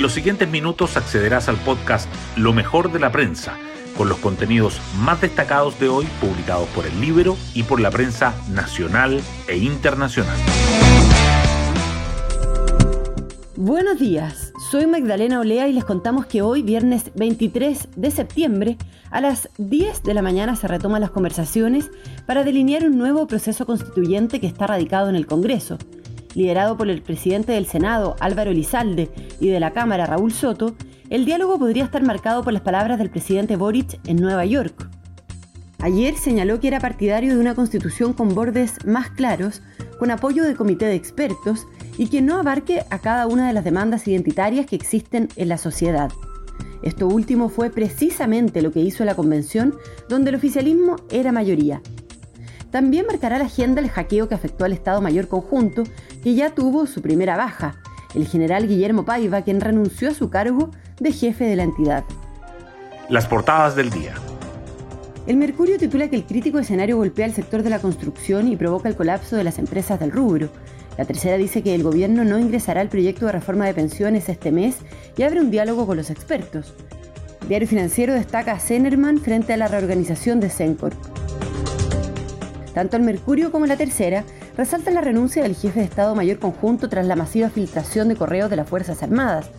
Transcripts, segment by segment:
En los siguientes minutos accederás al podcast Lo mejor de la prensa, con los contenidos más destacados de hoy publicados por el libro y por la prensa nacional e internacional. Buenos días, soy Magdalena Olea y les contamos que hoy, viernes 23 de septiembre, a las 10 de la mañana se retoman las conversaciones para delinear un nuevo proceso constituyente que está radicado en el Congreso. Liderado por el presidente del Senado, Álvaro Elizalde, y de la Cámara, Raúl Soto, el diálogo podría estar marcado por las palabras del presidente Boric en Nueva York. Ayer señaló que era partidario de una constitución con bordes más claros, con apoyo del comité de expertos y que no abarque a cada una de las demandas identitarias que existen en la sociedad. Esto último fue precisamente lo que hizo la convención, donde el oficialismo era mayoría. También marcará la agenda el hackeo que afectó al Estado Mayor Conjunto, que ya tuvo su primera baja, el general Guillermo Paiva, quien renunció a su cargo de jefe de la entidad. Las portadas del día. El Mercurio titula que el crítico escenario golpea al sector de la construcción y provoca el colapso de las empresas del rubro. La tercera dice que el gobierno no ingresará al proyecto de reforma de pensiones este mes y abre un diálogo con los expertos. El diario financiero destaca a Zenerman frente a la reorganización de Sencor. Tanto el Mercurio como la tercera resaltan la renuncia del jefe de Estado Mayor Conjunto tras la masiva filtración de correos de las Fuerzas Armadas.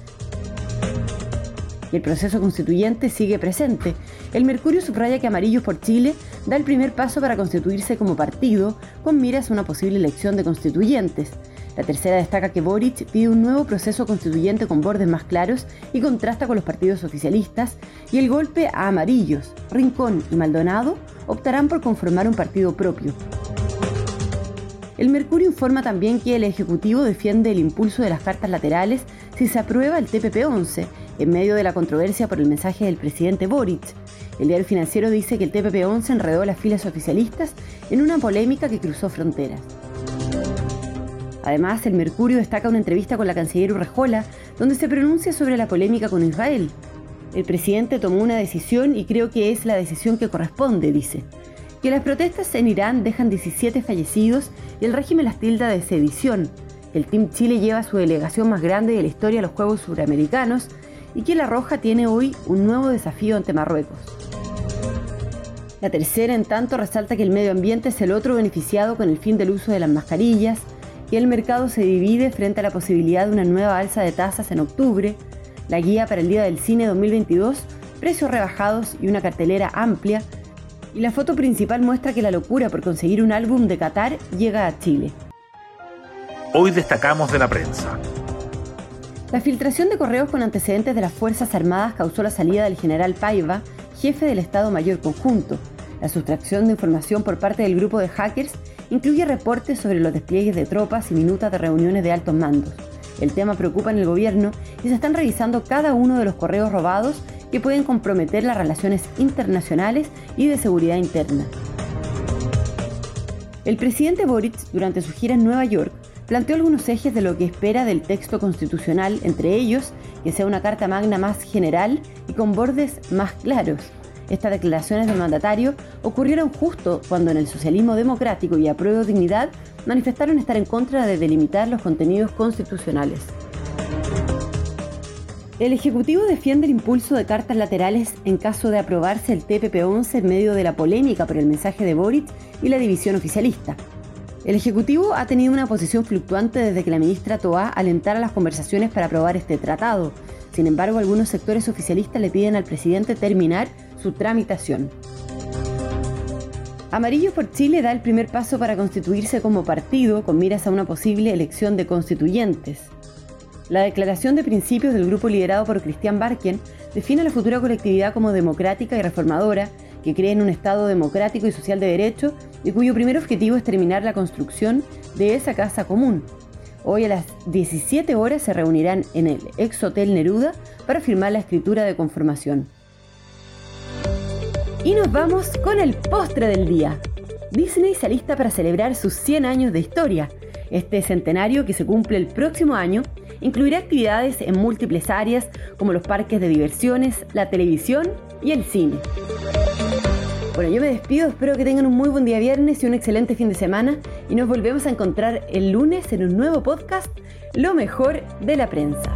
Y el proceso constituyente sigue presente. El Mercurio subraya que Amarillos por Chile da el primer paso para constituirse como partido, con miras a una posible elección de constituyentes. La tercera destaca que Boric pide un nuevo proceso constituyente con bordes más claros y contrasta con los partidos oficialistas, y el golpe a Amarillos, Rincón y Maldonado optarán por conformar un partido propio. El Mercurio informa también que el Ejecutivo defiende el impulso de las cartas laterales si se aprueba el TPP-11, en medio de la controversia por el mensaje del presidente Boric. El diario financiero dice que el TPP-11 enredó las filas oficialistas en una polémica que cruzó fronteras. Además, el Mercurio destaca una entrevista con la canciller Urrejola, donde se pronuncia sobre la polémica con Israel. El presidente tomó una decisión y creo que es la decisión que corresponde, dice. Que las protestas en Irán dejan 17 fallecidos y el régimen las tilda de sedición. El Team Chile lleva su delegación más grande de la historia a los Juegos Suramericanos y que La Roja tiene hoy un nuevo desafío ante Marruecos. La tercera, en tanto, resalta que el medio ambiente es el otro beneficiado con el fin del uso de las mascarillas, que el mercado se divide frente a la posibilidad de una nueva alza de tasas en octubre, la guía para el Día del Cine 2022, precios rebajados y una cartelera amplia, y la foto principal muestra que la locura por conseguir un álbum de Qatar llega a Chile. Hoy destacamos de la prensa. La filtración de correos con antecedentes de las Fuerzas Armadas causó la salida del general Paiva, jefe del Estado Mayor Conjunto. La sustracción de información por parte del grupo de hackers incluye reportes sobre los despliegues de tropas y minutas de reuniones de altos mandos. El tema preocupa en el gobierno y se están revisando cada uno de los correos robados que pueden comprometer las relaciones internacionales y de seguridad interna. El presidente Boric, durante su gira en Nueva York, planteó algunos ejes de lo que espera del texto constitucional, entre ellos que sea una carta magna más general y con bordes más claros. Estas declaraciones del mandatario ocurrieron justo cuando en el socialismo democrático y apruebo dignidad manifestaron estar en contra de delimitar los contenidos constitucionales. El Ejecutivo defiende el impulso de cartas laterales en caso de aprobarse el TPP-11 en medio de la polémica por el mensaje de Boric y la división oficialista. El Ejecutivo ha tenido una posición fluctuante desde que la ministra Toá alentara las conversaciones para aprobar este tratado. Sin embargo, algunos sectores oficialistas le piden al presidente terminar su tramitación. Amarillo por Chile da el primer paso para constituirse como partido con miras a una posible elección de constituyentes. La declaración de principios del grupo liderado por Cristian Barken define a la futura colectividad como democrática y reformadora, que cree en un Estado democrático y social de derecho y cuyo primer objetivo es terminar la construcción de esa casa común. Hoy a las 17 horas se reunirán en el ex Hotel Neruda para firmar la escritura de conformación. Y nos vamos con el postre del día. Disney se alista para celebrar sus 100 años de historia. Este centenario, que se cumple el próximo año, incluirá actividades en múltiples áreas como los parques de diversiones, la televisión y el cine. Bueno, yo me despido, espero que tengan un muy buen día viernes y un excelente fin de semana y nos volvemos a encontrar el lunes en un nuevo podcast, Lo mejor de la prensa.